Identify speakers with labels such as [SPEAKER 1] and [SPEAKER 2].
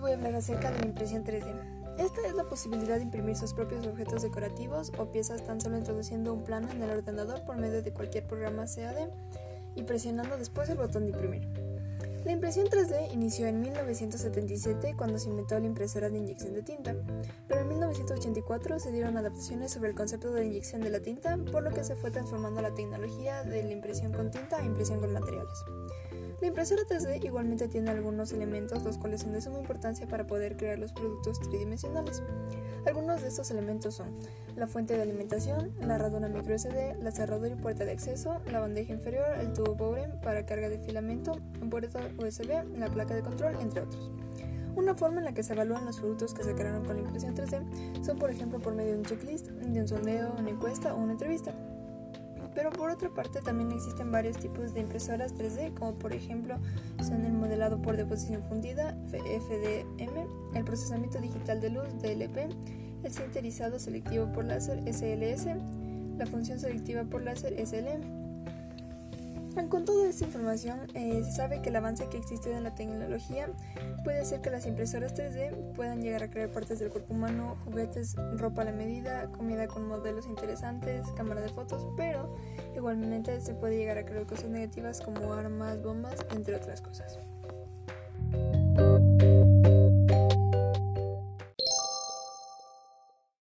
[SPEAKER 1] la impresión 3D. Esta es la posibilidad de imprimir sus propios objetos decorativos o piezas tan solo introduciendo un plano en el ordenador por medio de cualquier programa CAD y presionando después el botón de imprimir. La impresión 3D inició en 1977 cuando se inventó la impresora de inyección de tinta, pero en 1984 se dieron adaptaciones sobre el concepto de inyección de la tinta, por lo que se fue transformando la tecnología de la impresión con tinta a impresión con materiales. La impresora 3D igualmente tiene algunos elementos los cuales son de suma importancia para poder crear los productos tridimensionales. Algunos de estos elementos son la fuente de alimentación, la herradura micro SD, la cerradura y puerta de acceso, la bandeja inferior, el tubo Bowden para carga de filamento, un puerto USB, la placa de control, entre otros. Una forma en la que se evalúan los productos que se crearon con la impresión 3D son por ejemplo por medio de un checklist, de un sondeo, una encuesta o una entrevista. Pero por otra parte también existen varios tipos de impresoras 3D, como por ejemplo son el modelado por deposición fundida, FDM, el procesamiento digital de luz, DLP, el sinterizado selectivo por láser, SLS, la función selectiva por láser, SLM. Con toda esta información, eh, se sabe que el avance que existe en la tecnología puede hacer que las impresoras 3D puedan llegar a crear partes del cuerpo humano, juguetes, ropa a la medida, comida con modelos interesantes, cámara de fotos, pero igualmente se puede llegar a crear cosas negativas como armas, bombas, entre otras cosas.